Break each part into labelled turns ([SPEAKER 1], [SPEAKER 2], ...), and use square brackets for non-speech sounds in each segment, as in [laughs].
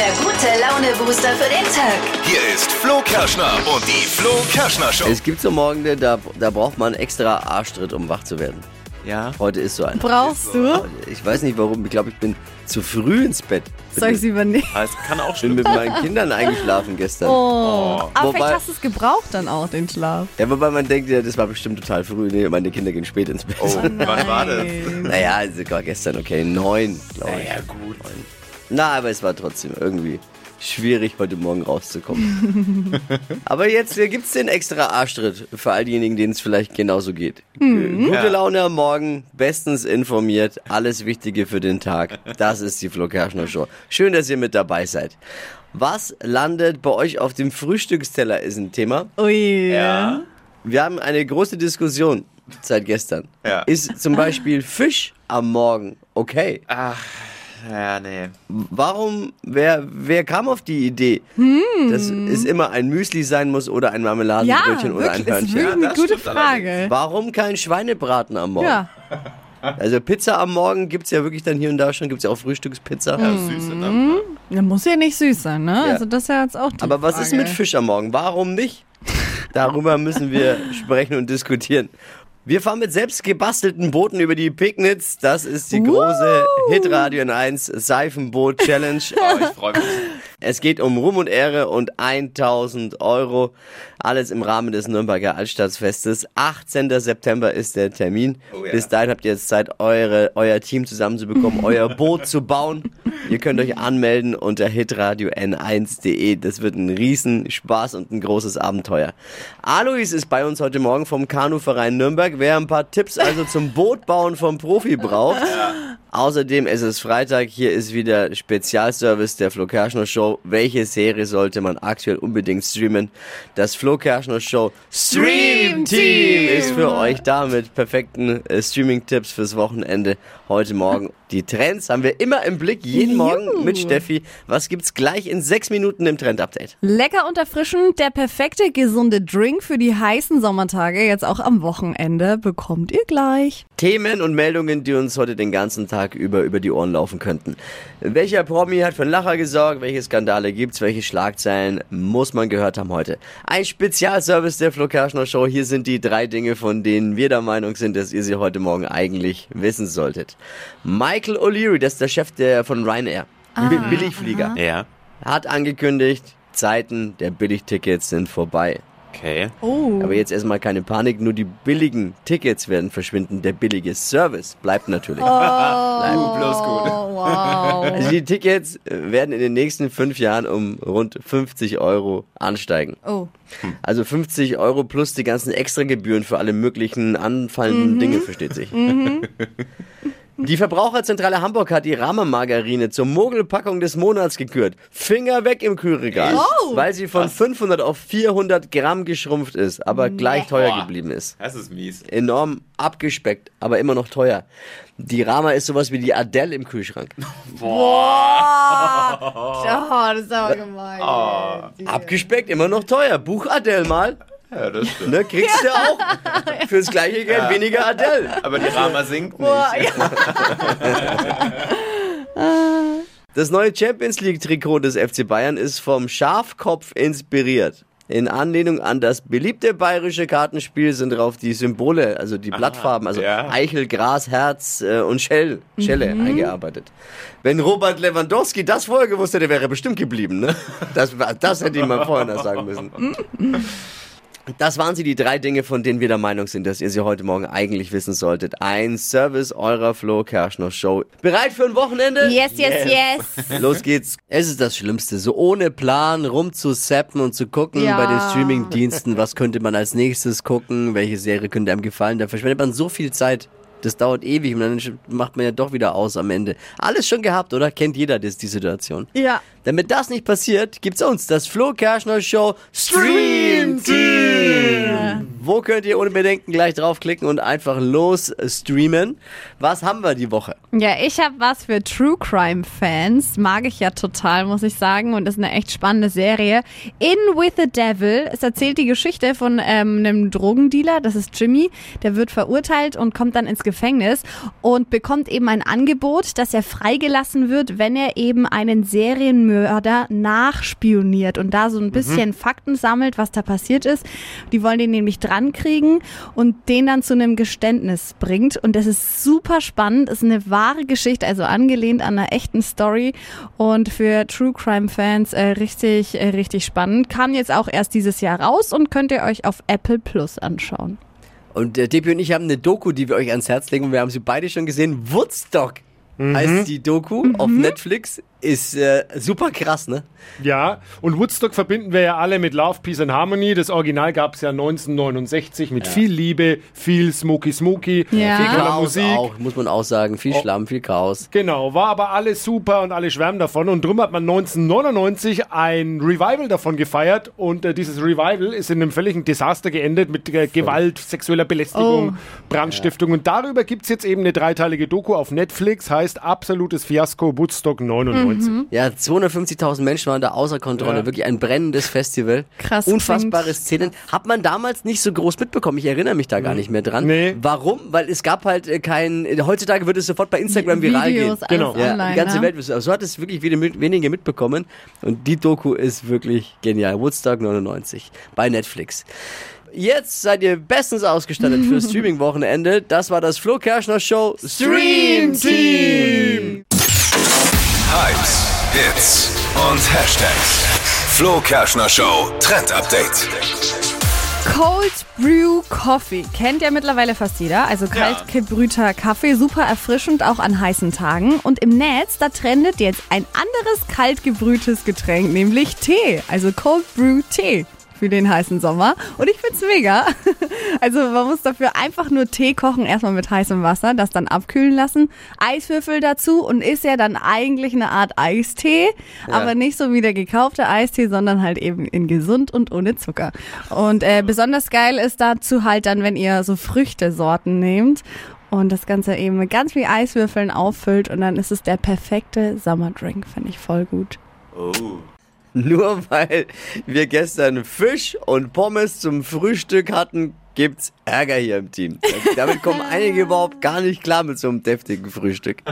[SPEAKER 1] der gute Laune-Booster für den Tag.
[SPEAKER 2] Hier ist Flo Kerschner und die Flo Kerschner Show.
[SPEAKER 3] Es gibt so Morgen, da, da braucht man extra Arschtritt, um wach zu werden.
[SPEAKER 4] Ja.
[SPEAKER 3] Heute ist so ein.
[SPEAKER 5] Brauchst du?
[SPEAKER 3] Ich weiß nicht warum, ich glaube, ich bin zu früh ins Bett.
[SPEAKER 5] Soll ich sie übernehmen?
[SPEAKER 4] Ah, Es kann auch
[SPEAKER 3] bin
[SPEAKER 4] stimmen.
[SPEAKER 3] mit meinen Kindern eingeschlafen gestern.
[SPEAKER 5] Oh. Aber
[SPEAKER 3] Wobei-
[SPEAKER 5] vielleicht hast du es gebraucht dann auch, den Schlaf.
[SPEAKER 3] Ja, wobei man denkt, ja, das war bestimmt total früh. Nee, meine Kinder gehen spät ins Bett.
[SPEAKER 4] Oh, wann war das? [laughs]
[SPEAKER 3] Naja, also war gestern okay, neun, glaube ich.
[SPEAKER 4] Ja, gut.
[SPEAKER 3] Na, aber es war trotzdem irgendwie schwierig, heute Morgen rauszukommen. [laughs] aber jetzt äh, gibt's den extra Arschtritt für all diejenigen, denen es vielleicht genauso geht. G- Gute
[SPEAKER 4] Ja.
[SPEAKER 3] Laune am Morgen, bestens informiert, alles Wichtige für den Tag. Das ist die Flo Kerschner Show. Schön, dass ihr mit dabei seid. Was landet bei euch auf dem Frühstücksteller ist ein Thema.
[SPEAKER 5] Ui.
[SPEAKER 4] Ja.
[SPEAKER 3] Wir haben eine große Diskussion seit gestern.
[SPEAKER 4] Ja.
[SPEAKER 3] Ist zum Beispiel Fisch am Morgen okay?
[SPEAKER 4] Ach, ja, nee.
[SPEAKER 3] Warum, wer, wer kam auf die Idee, dass es immer ein Müsli sein muss oder ein
[SPEAKER 5] Ja,
[SPEAKER 3] Marmeladenbrötchen oder ein
[SPEAKER 5] wirklich, ist
[SPEAKER 3] Hörnchen?
[SPEAKER 5] wirklich eine
[SPEAKER 4] das
[SPEAKER 5] gute Frage.
[SPEAKER 3] Warum kein Schweinebraten am Morgen?
[SPEAKER 5] Ja. [laughs]
[SPEAKER 3] Also Pizza am Morgen gibt's ja wirklich dann hier und da schon, gibt's ja auch Frühstückspizza.
[SPEAKER 4] Ja, süße, ne?
[SPEAKER 5] Ja, muss ja nicht süß sein, ne?
[SPEAKER 3] Ja.
[SPEAKER 5] Also das ist ja jetzt auch die
[SPEAKER 3] Aber was ist
[SPEAKER 5] Frage.
[SPEAKER 3] mit Fisch am Morgen? Warum nicht? [laughs] Darüber müssen wir sprechen und diskutieren. Wir fahren mit selbst gebastelten Booten über die Pignitz. Das ist die große Hitradio 1 Seifenboot Challenge.
[SPEAKER 4] Oh, ich freue mich.
[SPEAKER 3] Es geht um Ruhm und Ehre und 1000 Euro. Alles im Rahmen des Nürnberger Altstadtfestes. 18. September ist der Termin.
[SPEAKER 4] Oh ja.
[SPEAKER 3] Bis dahin habt ihr jetzt Zeit, eure, euer Team zusammenzubekommen, [laughs] euer Boot zu bauen. Ihr könnt euch anmelden unter hitradio n1.de. Das wird ein Riesenspaß und ein großes Abenteuer. Alois ist bei uns heute Morgen vom Kanuverein Nürnberg. Wer ein paar Tipps also zum Bootbauen vom Profi braucht. Außerdem es ist Freitag, hier ist wieder Spezialservice der Flo Kerschner Show. Welche Serie sollte man aktuell unbedingt streamen? Das Flo Kerschner Show Stream Team ist für euch da mit perfekten äh, Streaming-Tipps fürs Wochenende heute Morgen. Die Trends haben wir immer im Blick, jeden Morgen mit Steffi. Was gibt's gleich in sechs Minuten im Trend-Update?
[SPEAKER 5] Lecker und erfrischend, der perfekte gesunde Drink für die heißen Sommertage, jetzt auch am Wochenende, bekommt ihr gleich.
[SPEAKER 3] Themen und Meldungen, die uns heute den ganzen Tag über über die Ohren laufen könnten. Welcher Promi hat für einen Lacher gesorgt? Welche Skandale gibt's? Welche Schlagzeilen muss man gehört haben heute? Ein Spezialservice der Flo Kerschner Show. Hier sind die drei Dinge, von denen wir der Meinung sind, dass ihr sie heute Morgen eigentlich wissen solltet. Michael O'Leary, das ist der Chef der von Ryanair. Bi- Billigflieger.
[SPEAKER 4] Ja.
[SPEAKER 3] Hat angekündigt, Zeiten der Billigtickets sind vorbei.
[SPEAKER 4] Okay.
[SPEAKER 5] Oh.
[SPEAKER 3] Aber jetzt erstmal keine Panik, nur die billigen Tickets werden verschwinden. Der billige Service bleibt natürlich.
[SPEAKER 4] Uh, [laughs] bloß gut.
[SPEAKER 5] Oh, wow.
[SPEAKER 3] Also die Tickets werden in den nächsten fünf Jahren um rund 50 Euro ansteigen.
[SPEAKER 5] Oh.
[SPEAKER 3] Also 50 Euro plus die ganzen Extragebühren für alle möglichen anfallenden Dinge, versteht sich. [laughs] Die Verbraucherzentrale Hamburg hat die Rama-Margarine zur Mogelpackung des Monats gekürt. Finger weg im Kühlregal.
[SPEAKER 5] Oh.
[SPEAKER 3] Weil sie von 500 auf 400 Gramm geschrumpft ist, aber gleich teuer
[SPEAKER 4] Boah.
[SPEAKER 3] geblieben ist.
[SPEAKER 4] Das ist mies.
[SPEAKER 3] Enorm abgespeckt, aber immer noch teuer. Die Rama ist sowas wie die Adele im Kühlschrank. [laughs] [laughs]
[SPEAKER 5] Oh, das ist aber gemein.
[SPEAKER 3] Abgespeckt, immer noch teuer. Buch Adele mal.
[SPEAKER 4] Ja, das stimmt.
[SPEAKER 3] Ne, kriegst du auch fürs gleiche Geld weniger Adele.
[SPEAKER 4] Aber die Rama singt nicht.
[SPEAKER 5] Boah, ja. [laughs]
[SPEAKER 3] Das neue Champions League Trikot des FC Bayern ist vom Schafkopf inspiriert. In Anlehnung an das beliebte bayerische Kartenspiel sind drauf die Symbole, also die Blattfarben, also
[SPEAKER 4] ja.
[SPEAKER 3] Eichel, Gras, Herz äh, und Schell, Schelle eingearbeitet. Wenn Robert Lewandowski das vorher gewusst hätte, wäre er bestimmt geblieben. Ne? Das, das hätte ihm mal vorher noch sagen müssen. [laughs] Das waren sie, die drei Dinge, von denen wir der Meinung sind, dass ihr sie heute Morgen eigentlich wissen solltet. Ein Service eurer Flo Kerschner Show. Bereit für ein Wochenende?
[SPEAKER 5] Yes, yes, yes.
[SPEAKER 3] Los geht's. Es ist das Schlimmste, so ohne Plan rumzusappen und zu gucken
[SPEAKER 5] Ja.
[SPEAKER 3] bei den Streamingdiensten, was könnte man als nächstes gucken, welche Serie könnte einem gefallen. Da verschwendet man so viel Zeit. Das dauert ewig und dann macht man ja doch wieder aus am Ende. Alles schon gehabt, oder? Kennt jeder das, die Situation.
[SPEAKER 5] Ja.
[SPEAKER 3] Damit das nicht passiert, gibt's uns, das Flo Kerschner Show Stream Team. Wo könnt ihr ohne Bedenken gleich draufklicken und einfach los streamen? Was haben wir die Woche?
[SPEAKER 5] Ja, ich habe was für True Crime Fans. Mag ich ja total, muss ich sagen. Und ist eine echt spannende Serie. In with the Devil. Es erzählt die Geschichte von ähm, einem Drogendealer. Das ist Jimmy. Der wird verurteilt und kommt dann ins Gefängnis und bekommt eben ein Angebot, dass er freigelassen wird, wenn er eben einen Serienmörder nachspioniert und da so ein bisschen Fakten sammelt, was da passiert ist. Die wollen den nämlich dran kriegen und den dann zu einem Geständnis bringt. Und das ist super spannend, ist eine wahre Geschichte, also angelehnt an einer echten Story und für True Crime Fans äh, richtig, äh, richtig spannend. Kam jetzt auch erst dieses Jahr raus und könnt ihr euch auf Apple Plus anschauen.
[SPEAKER 3] Und äh, Depi und ich haben eine Doku, die wir euch ans Herz legen. Und wir haben sie beide schon gesehen. Woodstock heißt die Doku auf Netflix. Ist äh, super krass, ne?
[SPEAKER 6] Ja, und Woodstock verbinden wir ja alle mit Love, Peace and Harmony. Das Original gab es ja 1969 mit viel Liebe, viel Smoky Smoky,
[SPEAKER 5] Ja.
[SPEAKER 6] viel
[SPEAKER 3] Chaos
[SPEAKER 6] Musik.
[SPEAKER 3] auch, muss man auch sagen. Viel Schlamm, viel Chaos.
[SPEAKER 6] Genau, war aber alles super und alle schwärmen davon. Und drum hat man 1999 ein Revival davon gefeiert. Und äh, dieses Revival ist in einem völligen Desaster geendet mit äh, Gewalt, sexueller Belästigung, Brandstiftung. Und darüber gibt es jetzt eben eine dreiteilige Doku auf Netflix, heißt Absolutes Fiasko Woodstock 99.
[SPEAKER 3] Ja, 250.000 Menschen waren da außer Kontrolle.
[SPEAKER 6] Ja.
[SPEAKER 3] Wirklich ein brennendes Festival.
[SPEAKER 5] Krass,
[SPEAKER 3] Unfassbare
[SPEAKER 5] klingt-
[SPEAKER 3] Szenen. Hat man damals nicht so groß mitbekommen. Ich erinnere mich da gar nicht mehr dran.
[SPEAKER 6] Nee.
[SPEAKER 3] Warum? Weil es gab halt äh, kein. Heutzutage wird es sofort bei Instagram viral gehen.
[SPEAKER 5] Videos, alles
[SPEAKER 6] Genau.
[SPEAKER 3] Ja,
[SPEAKER 5] online.
[SPEAKER 3] die ganze
[SPEAKER 5] ne?
[SPEAKER 3] Welt. Aber so hat es wirklich wenige, wenige mitbekommen. Und die Doku ist wirklich genial. Woodstock 99 bei Netflix. Jetzt seid ihr bestens ausgestattet für [laughs] Streaming-Wochenende. Das war das Flo Kerschner Show Stream Team.
[SPEAKER 2] Hypes, Hits und Hashtags. Flo Kerschner Show Trend Update.
[SPEAKER 5] Cold Brew Coffee kennt ja mittlerweile fast jeder. Also kalt gebrühter Kaffee, super erfrischend auch an heißen Tagen. Und im Netz, da trendet jetzt ein anderes kalt gebrühtes Getränk, nämlich Tee. Also Cold Brew Tee für den heißen Sommer. Und ich find's mega. [laughs] Also man muss dafür einfach nur Tee kochen, erstmal mit heißem Wasser, das dann abkühlen lassen, Eiswürfel dazu und ist ja dann eigentlich eine Art Eistee, aber nicht so wie der gekaufte Eistee, sondern halt eben in gesund und ohne Zucker. Und äh, besonders geil ist dazu halt dann, wenn ihr so Früchtesorten nehmt und das Ganze eben mit ganz viel Eiswürfeln auffüllt und dann ist es der perfekte Sommerdrink, finde ich voll gut.
[SPEAKER 3] Nur weil wir gestern Fisch und Pommes zum Frühstück hatten, gibt's Ärger hier im Team. Damit kommen [laughs] einige überhaupt gar nicht klar mit so einem deftigen Frühstück.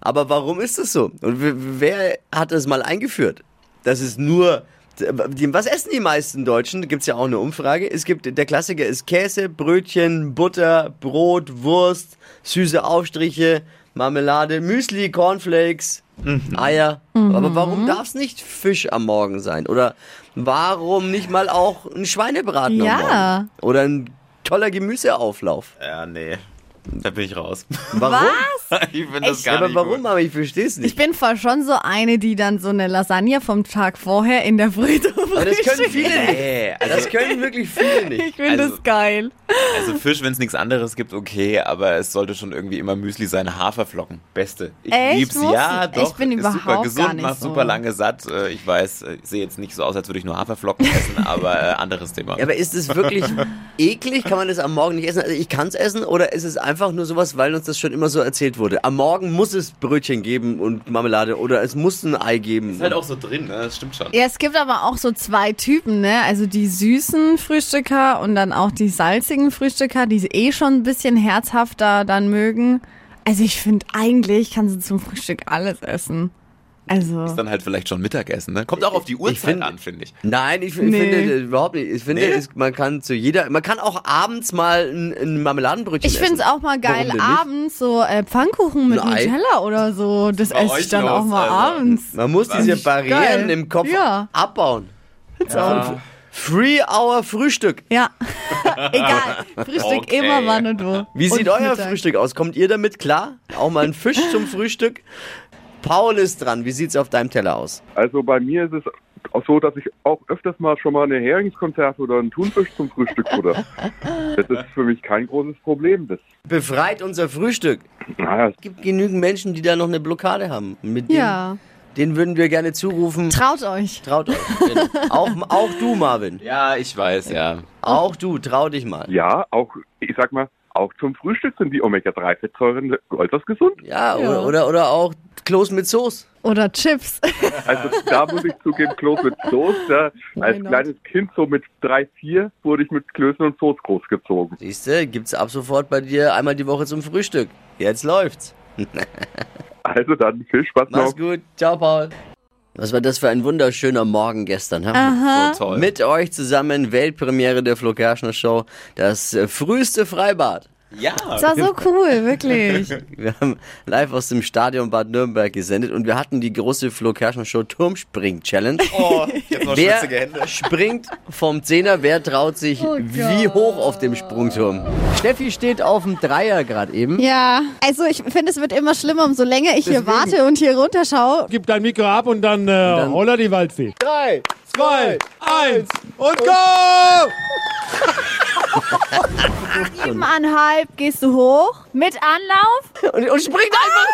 [SPEAKER 3] Aber warum ist das so? Und wer hat das mal eingeführt? Das ist nur. Was essen die meisten Deutschen? Gibt's ja auch eine Umfrage. Es gibt, der Klassiker ist Käse, Brötchen, Butter, Brot, Wurst, süße Aufstriche, Marmelade, Müsli, Cornflakes, Eier. Aber warum darf es nicht Fisch am Morgen sein? Oder warum nicht mal auch ein Schweinebraten am
[SPEAKER 5] Ja.
[SPEAKER 3] Morgen? Oder ein toller Gemüseauflauf?
[SPEAKER 4] Ja, nee. Da bin ich raus.
[SPEAKER 3] Warum? [laughs]
[SPEAKER 4] ich finde das
[SPEAKER 5] Echt?
[SPEAKER 4] gar
[SPEAKER 3] Aber
[SPEAKER 4] nicht
[SPEAKER 3] warum?
[SPEAKER 4] Gut.
[SPEAKER 3] Aber ich verstehe es
[SPEAKER 5] Ich
[SPEAKER 3] nicht.
[SPEAKER 5] bin voll schon so eine, die dann so eine Lasagne vom Tag vorher in der Früh
[SPEAKER 3] Aber das können viele nicht.
[SPEAKER 4] Nee, also,
[SPEAKER 3] Das können wirklich viele nicht.
[SPEAKER 5] Ich finde
[SPEAKER 4] Also-
[SPEAKER 5] das geil.
[SPEAKER 4] Also Fisch, wenn es nichts anderes gibt, okay, aber es sollte schon irgendwie immer Müsli sein. Haferflocken, beste. Ich
[SPEAKER 5] Echt?
[SPEAKER 4] lieb's,
[SPEAKER 5] Muss
[SPEAKER 4] ja,
[SPEAKER 5] ich?
[SPEAKER 4] doch.
[SPEAKER 5] Ich bin
[SPEAKER 4] ist
[SPEAKER 5] überhaupt
[SPEAKER 4] super
[SPEAKER 5] gar
[SPEAKER 4] gesund,
[SPEAKER 5] nicht
[SPEAKER 4] macht
[SPEAKER 5] so.
[SPEAKER 4] super lange satt. Äh, Ich weiß, äh, ich sehe jetzt nicht so aus, als würde ich nur Haferflocken essen, [laughs] aber äh, anderes Thema.
[SPEAKER 3] Ja, aber ist es wirklich [laughs] eklig? Kann man das am Morgen nicht essen? Also ich kann es essen oder ist es einfach nur sowas, weil uns das schon immer so erzählt wurde? Am Morgen muss es Brötchen geben und Marmelade oder es muss ein Ei geben.
[SPEAKER 4] ist halt auch so drin, ne? das stimmt schon.
[SPEAKER 5] Ja, es gibt aber auch so zwei Typen, ne? Also die süßen Frühstücker und dann auch die salzigen Frühstücker, die eh schon ein bisschen herzhafter dann mögen. Also ich finde eigentlich kannst du zum Frühstück alles essen. Also
[SPEAKER 4] Ist dann halt vielleicht schon Mittagessen, ne? Kommt auch auf die Uhrzeit
[SPEAKER 3] find-
[SPEAKER 4] an, finde ich.
[SPEAKER 3] Nein, ich, ich
[SPEAKER 5] Nee.
[SPEAKER 3] finde überhaupt nicht. Ich finde,
[SPEAKER 4] Nee?
[SPEAKER 3] es, man kann zu jeder, man kann auch abends mal ein, ein Marmeladenbrötchen
[SPEAKER 5] ich finde es
[SPEAKER 3] essen.
[SPEAKER 5] auch mal geil, abends so äh, Pfannkuchen mit
[SPEAKER 3] Ein Ei?
[SPEAKER 5] Nutella oder so. Das esse ich dann
[SPEAKER 4] los,
[SPEAKER 5] auch mal
[SPEAKER 4] also?
[SPEAKER 5] abends.
[SPEAKER 3] Man muss diese Barrieren
[SPEAKER 5] geil.
[SPEAKER 3] im Kopf
[SPEAKER 5] Ja.
[SPEAKER 3] abbauen. Free Hour Frühstück.
[SPEAKER 5] Ja, [laughs] egal. [laughs] Frühstück
[SPEAKER 4] Okay.
[SPEAKER 5] immer wann und wo.
[SPEAKER 3] Wie
[SPEAKER 5] und
[SPEAKER 3] sieht euer
[SPEAKER 5] Mittag.
[SPEAKER 3] Frühstück aus? Kommt ihr damit klar? Auch mal ein Fisch zum Frühstück? Paul ist dran. Wie sieht's auf deinem Teller aus?
[SPEAKER 7] Also bei mir ist es auch so, dass ich auch öfters mal schon mal eine Heringskonserve oder einen Thunfisch zum Frühstück futter. Das ist für mich kein großes Problem. Das,
[SPEAKER 3] Befreit unser Frühstück.
[SPEAKER 7] naja,
[SPEAKER 3] Es gibt genügend Menschen, die da noch eine Blockade haben. Mit
[SPEAKER 5] Ja.
[SPEAKER 3] Den würden wir gerne zurufen.
[SPEAKER 5] Traut euch.
[SPEAKER 3] Traut euch. Genau. auch, auch du, Marvin.
[SPEAKER 4] Ja, ich weiß, ja.
[SPEAKER 3] Auch du, trau dich mal.
[SPEAKER 7] Ja, auch, ich sag mal, auch zum Frühstück sind die Omega-3-Fettsäuren äußerst gesund.
[SPEAKER 3] Ja, Oder, oder, oder auch Klos mit Soße.
[SPEAKER 5] Oder Chips. [laughs]
[SPEAKER 7] Also da muss ich zugeben, Kloß mit Soße. Ja. Als
[SPEAKER 5] not?
[SPEAKER 7] kleines Kind, so mit drei, vier, wurde ich mit Klößen und Soße großgezogen.
[SPEAKER 3] Siehste, gibt's ab sofort bei dir einmal die Woche zum Frühstück. Jetzt läuft's. [laughs]
[SPEAKER 7] Also dann viel Spaß
[SPEAKER 3] Mach's
[SPEAKER 7] noch.
[SPEAKER 3] gut. Ciao, Paul. Was war das für ein wunderschöner Morgen gestern, ha?
[SPEAKER 4] So toll.
[SPEAKER 3] Mit euch zusammen Weltpremiere der Flo Kerschner Show, das früheste Freibad.
[SPEAKER 4] Ja.
[SPEAKER 5] Das war so cool, wirklich. [laughs]
[SPEAKER 3] Wir haben live aus dem Stadion Bad Nürnberg gesendet und wir hatten die große Flo Kerschner Show Turmspring Challenge.
[SPEAKER 4] Oh, jetzt noch
[SPEAKER 3] Wer
[SPEAKER 4] Hände.
[SPEAKER 3] springt vom Zehner, wer traut sich
[SPEAKER 5] Oh
[SPEAKER 3] wie hoch auf dem Sprungturm? Steffi steht auf dem Dreier gerade eben.
[SPEAKER 5] Ja, also ich finde, es wird immer schlimmer, umso länger ich hier
[SPEAKER 3] Deswegen-
[SPEAKER 5] warte und hier runterschaue.
[SPEAKER 6] Gib dein Mikro ab und dann, äh,
[SPEAKER 3] dann-
[SPEAKER 6] holla die Waldfee.
[SPEAKER 3] Drei,
[SPEAKER 6] Zwei, eins und go!
[SPEAKER 5] Siebeneinhalb gehst du hoch mit Anlauf.
[SPEAKER 3] und, und springt einfach.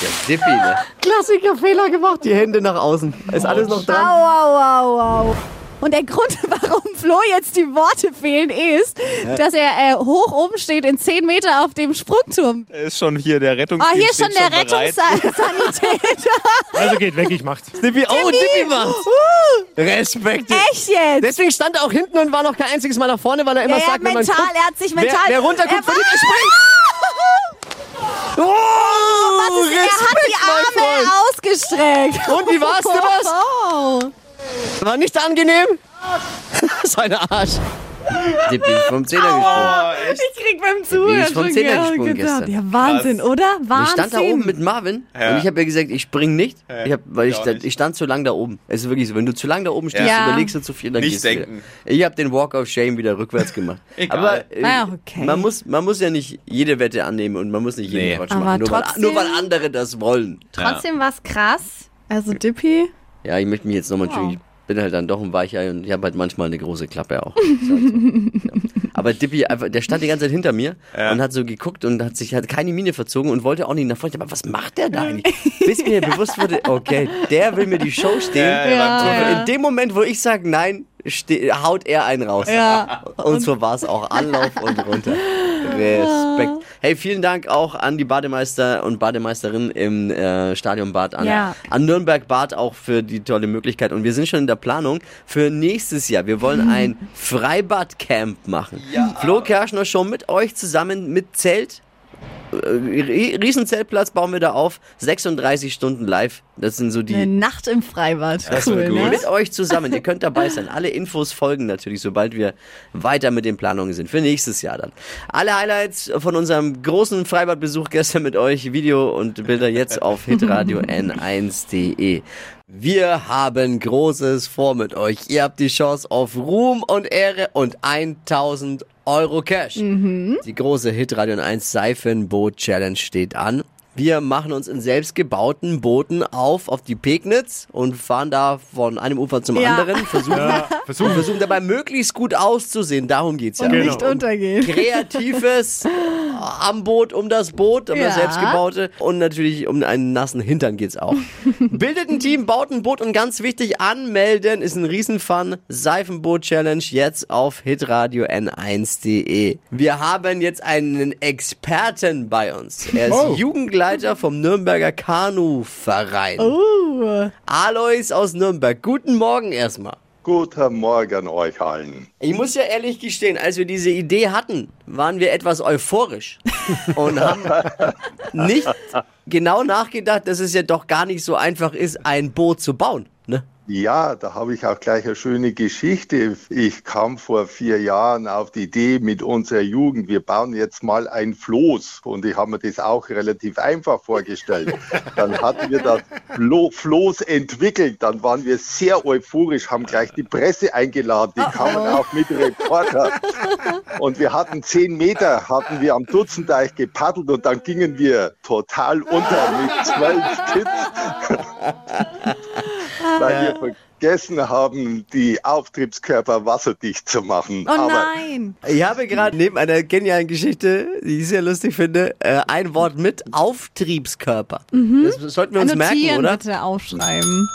[SPEAKER 3] Der Dippi, ne? Klassiker Fehler gemacht. Die Hände nach außen. Ist alles noch
[SPEAKER 5] Au,
[SPEAKER 3] dran?
[SPEAKER 5] au, au, au. Und der Grund, [laughs] warum Flo jetzt die Worte fehlen, ist, dass er äh, hoch oben steht in 10 Meter auf dem Sprungturm.
[SPEAKER 4] Ist schon hier der
[SPEAKER 5] Ah,
[SPEAKER 4] Rettungsdienst.
[SPEAKER 5] hier ist schon der. Rettungssanitäter. [laughs]
[SPEAKER 6] Also geht weg, ich mach's.
[SPEAKER 3] Dippi, oh, Dippi macht's.
[SPEAKER 5] Uh,
[SPEAKER 3] Respekt.
[SPEAKER 5] echt jetzt?
[SPEAKER 3] Deswegen stand er auch hinten und war noch kein einziges Mal nach vorne, weil er immer
[SPEAKER 5] Ja,
[SPEAKER 3] sagt, wenn man
[SPEAKER 5] mental,
[SPEAKER 3] guckt,
[SPEAKER 5] er hat sich
[SPEAKER 3] wer,
[SPEAKER 5] mental...
[SPEAKER 3] wer runterguckt,
[SPEAKER 5] er
[SPEAKER 3] verliert, er springt. Oh,
[SPEAKER 5] Was ist, er hat die
[SPEAKER 3] Respekt,
[SPEAKER 5] Arme ausgestreckt.
[SPEAKER 3] Und wie war's, was?
[SPEAKER 5] Oh.
[SPEAKER 3] War nicht angenehm? [laughs] Seine Arsch. Dippi ist vom Zehner gesprungen.
[SPEAKER 5] Ich krieg beim Zuhören
[SPEAKER 3] ist vom
[SPEAKER 5] schon
[SPEAKER 3] Zehner
[SPEAKER 5] gedacht.
[SPEAKER 3] gesprungen gestern.
[SPEAKER 5] Ja, Wahnsinn, oder?
[SPEAKER 3] Ich
[SPEAKER 5] Wahnsinn.
[SPEAKER 3] stand da oben mit Marvin
[SPEAKER 4] Ja.
[SPEAKER 3] und ich habe ja gesagt, ich spring nicht, ich hab, weil ich,
[SPEAKER 4] ich nicht.
[SPEAKER 3] ich stand zu lang da oben. Es ist wirklich so, wenn du zu lang da oben stehst,
[SPEAKER 5] Ja.
[SPEAKER 3] überlegst du zu viel, dann
[SPEAKER 4] Nicht
[SPEAKER 3] gehst du wieder.
[SPEAKER 4] denken.
[SPEAKER 3] Ich habe den Walk of Shame wieder rückwärts gemacht. [laughs]
[SPEAKER 4] Egal.
[SPEAKER 3] Aber äh,
[SPEAKER 5] Ah, okay.
[SPEAKER 3] man, muss, man muss ja nicht jede Wette annehmen und man muss nicht jeden
[SPEAKER 4] Nee.
[SPEAKER 3] Quatsch
[SPEAKER 5] Aber
[SPEAKER 3] machen, nur weil, nur weil andere das wollen.
[SPEAKER 5] Trotzdem war's krass. Also Dippy.
[SPEAKER 3] Ja, ich möchte mich jetzt nochmal entschuldigen. Ich bin halt dann doch ein Weichei und ich habe halt manchmal eine große Klappe auch. [laughs] Halt so. ja. Aber Dippy, einfach, der stand die ganze Zeit hinter mir und hat so geguckt und hat sich hat keine Miene verzogen und wollte auch nicht nach vorne. Aber was macht der da eigentlich? Bis mir [laughs] bewusst wurde, okay, der will mir die Show.
[SPEAKER 4] Ja, ja,
[SPEAKER 5] ja.
[SPEAKER 3] in dem Moment, wo ich sage nein, haut er einen raus.
[SPEAKER 5] Ja. [laughs]
[SPEAKER 3] Und so war es auch Anlauf und runter. [laughs] Respekt. Hey, vielen Dank auch an die Bademeister und Bademeisterinnen im äh, Stadion Bad an,
[SPEAKER 5] Ja.
[SPEAKER 3] an Nürnberg Bad auch für die tolle Möglichkeit. Und wir sind schon in der Planung für nächstes Jahr. Wir wollen ein [laughs] Freibadcamp machen. Flo Kerschner schon mit euch zusammen mit Zelt. Äh, Rie- Riesenzeltplatz bauen wir da auf. 36 Stunden live. Das sind so die.
[SPEAKER 5] Eine Nacht im Freibad.
[SPEAKER 4] Das
[SPEAKER 5] cool, ne?
[SPEAKER 3] Mit euch zusammen. Ihr könnt dabei sein. Alle Infos folgen natürlich, sobald wir weiter mit den Planungen sind. Für nächstes Jahr dann. Alle Highlights von unserem großen Freibadbesuch gestern mit euch. Video und Bilder jetzt auf [laughs] hitradio n1.de. Wir haben Großes vor mit euch. Ihr habt die Chance auf Ruhm und Ehre und 1000 Euro Cash. Die große Hitradio N1 Seifenboot Challenge steht an. Wir machen uns in selbstgebauten Booten auf auf die Pegnitz und fahren da von einem Ufer zum
[SPEAKER 5] Ja.
[SPEAKER 3] anderen, versuchen,
[SPEAKER 6] Ja, versuchen.
[SPEAKER 3] versuchen dabei möglichst gut auszusehen. Darum geht's ja.
[SPEAKER 5] Und
[SPEAKER 6] Genau.
[SPEAKER 5] nicht untergehen.
[SPEAKER 3] Kreatives [laughs] am Boot, um das Boot, um das
[SPEAKER 5] Ja.
[SPEAKER 3] selbstgebaute und natürlich um einen nassen Hintern geht's auch. [laughs] Bildet ein Team, baut ein Boot und ganz wichtig, anmelden ist ein Riesenfun. Seifenboot-Challenge jetzt auf hitradio n1.de. Wir haben jetzt einen Experten bei uns. Er ist
[SPEAKER 6] Oh.
[SPEAKER 3] Jugendleiter vom Nürnberger Kanu-Verein. Alois aus Nürnberg. Guten Morgen erstmal.
[SPEAKER 8] Guten Morgen euch allen.
[SPEAKER 3] Ich muss ja ehrlich gestehen, als wir diese Idee hatten, waren wir etwas euphorisch [laughs] und haben nicht genau nachgedacht, dass es ja doch gar nicht so einfach ist, ein Boot zu bauen.
[SPEAKER 8] Ja, da habe ich auch gleich eine schöne Geschichte. Ich kam vor vier Jahren auf die Idee mit unserer Jugend, wir bauen jetzt mal ein Floß. Und ich habe mir das auch relativ einfach vorgestellt. Dann hatten wir das Flo Floß entwickelt. Dann waren wir sehr euphorisch, haben gleich die Presse eingeladen. Die kamen auch mit Reporter. Und wir hatten zehn Meter, hatten wir am Dutzendeich gepaddelt und dann gingen wir total unter mit zwölf Kids. Weil wir vergessen haben, die Auftriebskörper wasserdicht zu machen.
[SPEAKER 5] Oh
[SPEAKER 8] Aber
[SPEAKER 5] nein.
[SPEAKER 3] Ich habe gerade neben einer genialen Geschichte, die ich sehr lustig finde, äh, ein Wort mit Auftriebskörper. Das sollten wir uns merken,
[SPEAKER 5] Notieren
[SPEAKER 3] oder?
[SPEAKER 5] bitte aufschreiben.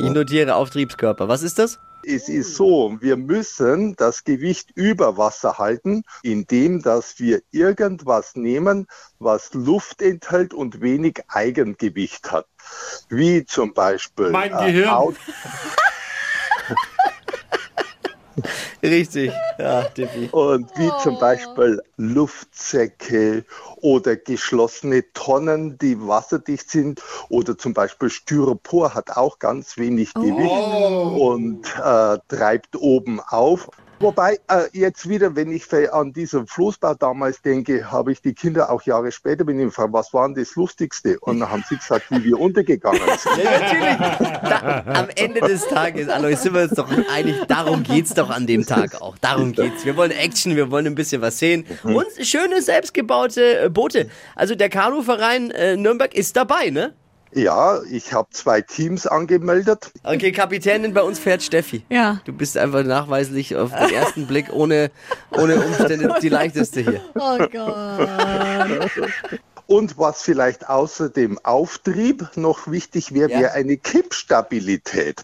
[SPEAKER 3] Ich notiere Auftriebskörper. Was ist das?
[SPEAKER 8] Es ist so, wir müssen das Gewicht über Wasser halten, indem dass wir irgendwas nehmen, was Luft enthält und wenig Eigengewicht hat. Wie zum Beispiel
[SPEAKER 6] Mein
[SPEAKER 8] äh,
[SPEAKER 6] Gehirn. [laughs] [laughs]
[SPEAKER 3] Richtig. Ja, Tippi.
[SPEAKER 8] Und wie zum Beispiel Luftsäcke oder geschlossene Tonnen, die wasserdicht sind. Oder zum Beispiel Styropor hat auch ganz wenig Gewicht und äh, treibt oben auf. Wobei äh, jetzt wieder, wenn ich an diesen Floßbau damals denke, habe ich die Kinder auch Jahre später mit ihnen gefragt, was war denn das Lustigste? Und dann haben sie gesagt, wie wir untergegangen sind.
[SPEAKER 3] Ja, natürlich. Da, am Ende des Tages, Alois, sind wir uns doch einig, darum geht's doch an dem Tag auch. Darum geht's. Wir wollen Action, wir wollen ein bisschen was sehen. Und schöne, selbstgebaute äh, Boote. Also der Kanuverein äh, Nürnberg ist dabei, ne?
[SPEAKER 8] Ja, ich habe zwei Teams angemeldet.
[SPEAKER 3] Okay, Kapitänin, bei uns fährt Steffi.
[SPEAKER 5] Ja.
[SPEAKER 3] Du bist einfach nachweislich auf den ersten Blick ohne, ohne Umstände die [laughs] leichteste hier.
[SPEAKER 5] Oh Gott.
[SPEAKER 8] Und was vielleicht außer dem Auftrieb noch wichtig wäre,
[SPEAKER 3] Ja.
[SPEAKER 8] wäre eine Kippstabilität.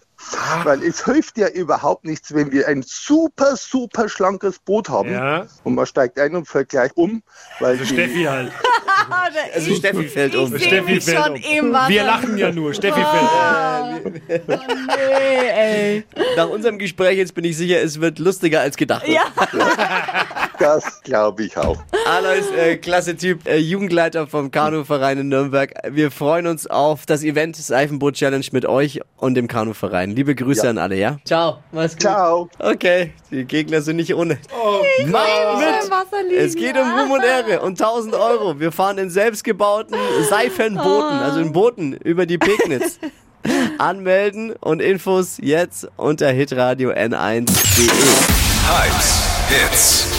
[SPEAKER 8] Weil es hilft ja überhaupt nichts, wenn wir ein super, super schlankes Boot haben
[SPEAKER 6] Ja.
[SPEAKER 8] und man steigt ein und fällt gleich um, weil die,
[SPEAKER 6] Steffi halt. [laughs]
[SPEAKER 3] Also Steffi fällt um.
[SPEAKER 5] Ich
[SPEAKER 6] Steffi
[SPEAKER 5] mich
[SPEAKER 6] fällt
[SPEAKER 5] schon
[SPEAKER 6] um. Wir lachen ja nur. Steffi fällt.
[SPEAKER 5] Nee, ey.
[SPEAKER 3] Nach unserem Gespräch jetzt bin ich sicher, es wird lustiger als gedacht.
[SPEAKER 5] Ja.
[SPEAKER 8] Das glaube ich auch.
[SPEAKER 3] Alois, äh, klasse Typ, äh, Jugendleiter vom Kanuverein in Nürnberg. Wir freuen uns auf das Event Seifenboot Challenge mit euch und dem Kanuverein. Liebe Grüße
[SPEAKER 8] Ja.
[SPEAKER 3] an alle, ja? Ciao, mach's gut.
[SPEAKER 8] Ciao.
[SPEAKER 3] Okay, die Gegner sind nicht ohne. Macht
[SPEAKER 5] Im
[SPEAKER 3] mit! Es geht um Ruhm und Ehre und 1000 Euro. Wir fahren in selbstgebauten Seifenbooten, also in Booten über die Pegnitz. [laughs] Anmelden und Infos jetzt unter hitradio n1.de.
[SPEAKER 2] Hypes, Hits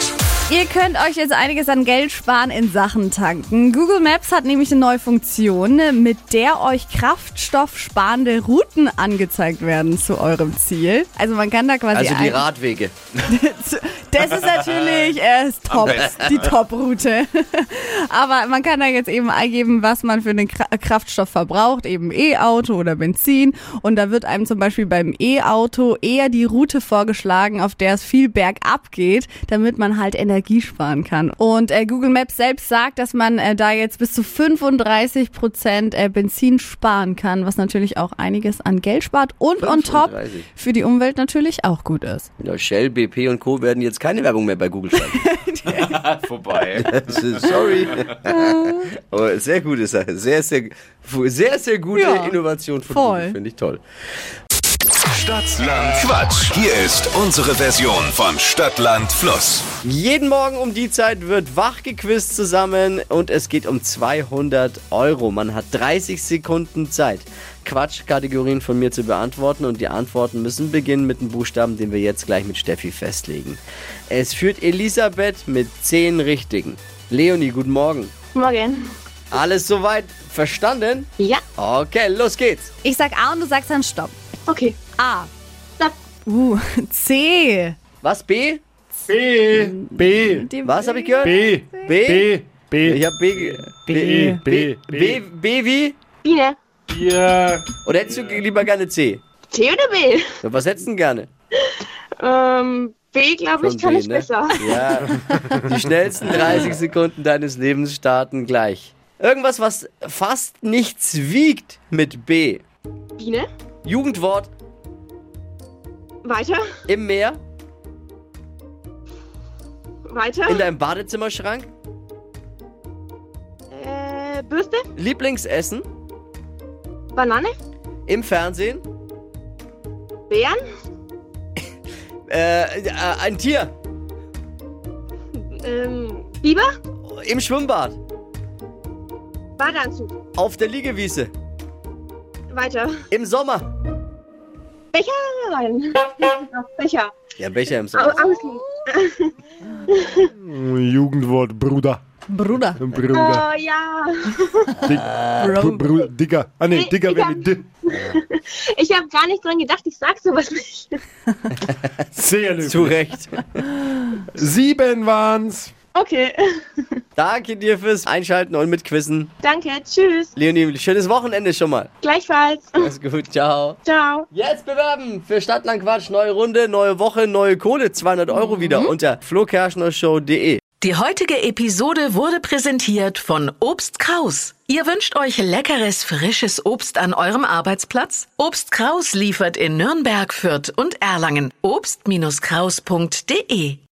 [SPEAKER 5] Ihr könnt euch jetzt einiges an Geld sparen in Sachen tanken. Google Maps hat nämlich eine neue Funktion, mit der euch kraftstoffsparende Routen angezeigt werden zu eurem Ziel. Also man kann da quasi
[SPEAKER 3] Also die Radwege. [laughs]
[SPEAKER 5] Das ist natürlich äh, top, die Top-Route. [laughs] Aber man kann da jetzt eben eingeben, was man für den Kra Kraftstoff verbraucht, eben E-Auto oder Benzin. Und da wird einem zum Beispiel beim E-Auto eher die Route vorgeschlagen, auf der es viel bergab geht, damit man halt Energie sparen kann. Und äh, Google Maps selbst sagt, dass man äh, da jetzt bis zu 35 Prozent äh, Benzin sparen kann, was natürlich auch einiges an Geld spart und on top
[SPEAKER 3] 35.
[SPEAKER 5] für die Umwelt natürlich auch gut ist.
[SPEAKER 3] Ja, Shell, BP und Co. werden jetzt keine Werbung mehr bei Google schalten. [laughs] [laughs]
[SPEAKER 4] Vorbei.
[SPEAKER 3] Sorry. [laughs] Aber sehr gut ist er. Sehr, sehr, sehr, sehr gute
[SPEAKER 5] Ja,
[SPEAKER 3] Innovation von
[SPEAKER 5] voll.
[SPEAKER 3] Google. Finde ich toll.
[SPEAKER 2] Stadtland Quatsch. Hier ist unsere Version von Stadtland Fluss.
[SPEAKER 3] Jeden Morgen um die Zeit wird wach gequizt zusammen und es geht um 200 Euro. Man hat 30 Sekunden Zeit, Quatschkategorien von mir zu beantworten und die Antworten müssen beginnen mit dem Buchstaben, den wir jetzt gleich mit Steffi festlegen. Es führt Elisabeth mit 10 Richtigen. Leonie, guten Morgen.
[SPEAKER 9] Morgen.
[SPEAKER 3] Alles soweit verstanden?
[SPEAKER 9] Ja.
[SPEAKER 3] Okay, los geht's.
[SPEAKER 5] Ich sag A und du sagst dann Stopp.
[SPEAKER 9] Okay.
[SPEAKER 5] A.
[SPEAKER 9] Stopp.
[SPEAKER 5] Uh, [laughs] C.
[SPEAKER 3] Was, B?
[SPEAKER 6] B. B.
[SPEAKER 3] Was habe ich gehört?
[SPEAKER 6] B.
[SPEAKER 3] B?
[SPEAKER 6] B. B.
[SPEAKER 3] Ich habe B,
[SPEAKER 6] B.
[SPEAKER 3] B,
[SPEAKER 6] B.
[SPEAKER 3] B, B wie?
[SPEAKER 9] Biene.
[SPEAKER 6] Bier.
[SPEAKER 3] Oder hättest du lieber gerne C?
[SPEAKER 9] C oder B?
[SPEAKER 3] Was hättest du denn gerne?
[SPEAKER 9] Ähm, B, glaube ich, kann
[SPEAKER 3] B,
[SPEAKER 9] ich
[SPEAKER 3] ne?
[SPEAKER 9] besser.
[SPEAKER 3] Ja, die schnellsten [laughs] 30 Sekunden deines Lebens starten gleich. Irgendwas, was fast nichts wiegt mit B.
[SPEAKER 9] Biene.
[SPEAKER 3] Jugendwort
[SPEAKER 9] Weiter.
[SPEAKER 3] im Meer,
[SPEAKER 9] Weiter.
[SPEAKER 3] in deinem Badezimmerschrank,
[SPEAKER 9] äh, Bürste.
[SPEAKER 3] Lieblingsessen,
[SPEAKER 9] Banane.
[SPEAKER 3] im Fernsehen,
[SPEAKER 9] Bären. [laughs]
[SPEAKER 3] äh, äh, ein Tier,
[SPEAKER 9] Ähm, Biber.
[SPEAKER 3] im Schwimmbad,
[SPEAKER 9] Badeanzug.
[SPEAKER 3] auf der Liegewiese,
[SPEAKER 9] Weiter.
[SPEAKER 3] im Sommer.
[SPEAKER 9] Becher rein. Becher.
[SPEAKER 3] Ja, Becher im Sommer.
[SPEAKER 9] außen.
[SPEAKER 6] Jugendwort, Bruder.
[SPEAKER 5] Bruder.
[SPEAKER 6] Bruder.
[SPEAKER 9] Oh ja.
[SPEAKER 6] Dick, Br Br Digger. Ah
[SPEAKER 9] nee,
[SPEAKER 6] Digger
[SPEAKER 9] ich
[SPEAKER 6] wäre
[SPEAKER 9] hab-
[SPEAKER 6] mit D.
[SPEAKER 9] Ich habe gar nicht dran gedacht, ich sag sowas nicht.
[SPEAKER 6] Sehr löblich.
[SPEAKER 3] Zu Recht.
[SPEAKER 6] Sieben waren's.
[SPEAKER 9] Okay. [laughs]
[SPEAKER 3] Danke dir fürs Einschalten und mitquissen.
[SPEAKER 9] Danke. Tschüss.
[SPEAKER 3] Leonie, schönes Wochenende schon mal.
[SPEAKER 9] Gleichfalls. [laughs]
[SPEAKER 3] Alles gut, ciao.
[SPEAKER 9] Ciao.
[SPEAKER 3] Jetzt bewerben für Stadtland Quatsch. Neue Runde, neue Woche, neue Kohle. 200 Euro wieder unter flokerschnershow.de.
[SPEAKER 10] Die heutige Episode wurde präsentiert von Obst Kraus. Ihr wünscht euch leckeres, frisches Obst an eurem Arbeitsplatz? Obst Kraus liefert in Nürnberg, Fürth und Erlangen. Obst-Kraus.de